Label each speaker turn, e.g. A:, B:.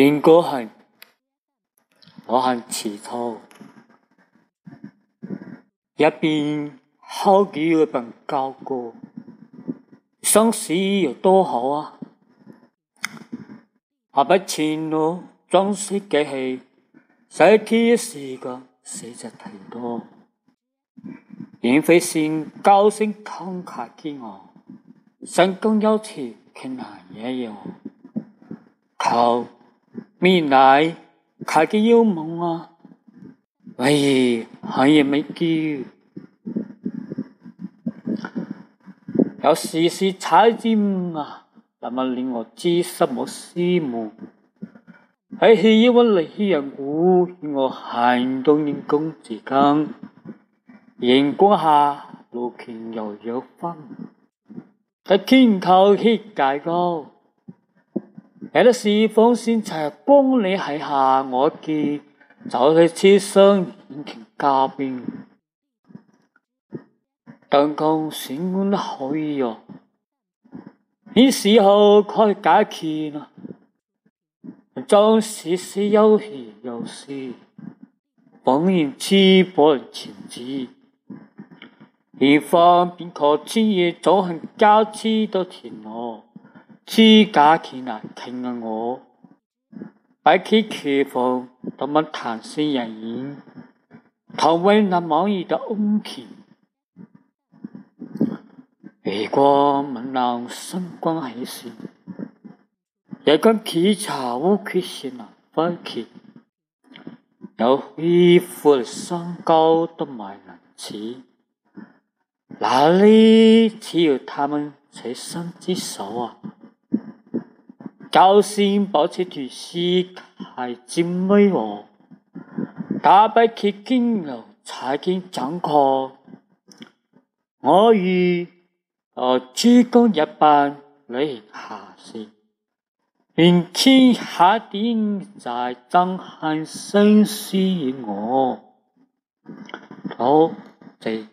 A: 如果系我系辞退，一边好几个份交过，生死有多好啊！下笔钱咯，装饰既系，使天时嘅死就太多，免费线交先慷慨激昂，神功有钱困难也有，靠！みんなかけようもんは。わい、はいやめき。有時是踩尖啊，那么令我知失我思慕。喺起一温嚟起人鼓，我行到人工之間，陽光下路徑又有分。喺天頭起界高。有的事，方先才帮你喺下我记；就的痴身引擎加边。但讲喜光都可以哟，你时候可以解决呢？找些些悠闲游戏，扮演痴本情子，喜欢便可轻夜早行交际的田。知假田啊，聽下我，擺起祈房都冇談生意，頭尾那冇遇的安全，如果問人新關歷史，有間檢茶屋缺陷啊，分去有衣服生高都賣銀起，嗱里只要他们才身之手啊！高山保持住姿态威王，假比骑金牛踩见掌脚，我如和珠江一般履下士，连天下点在震撼声息我，好谢。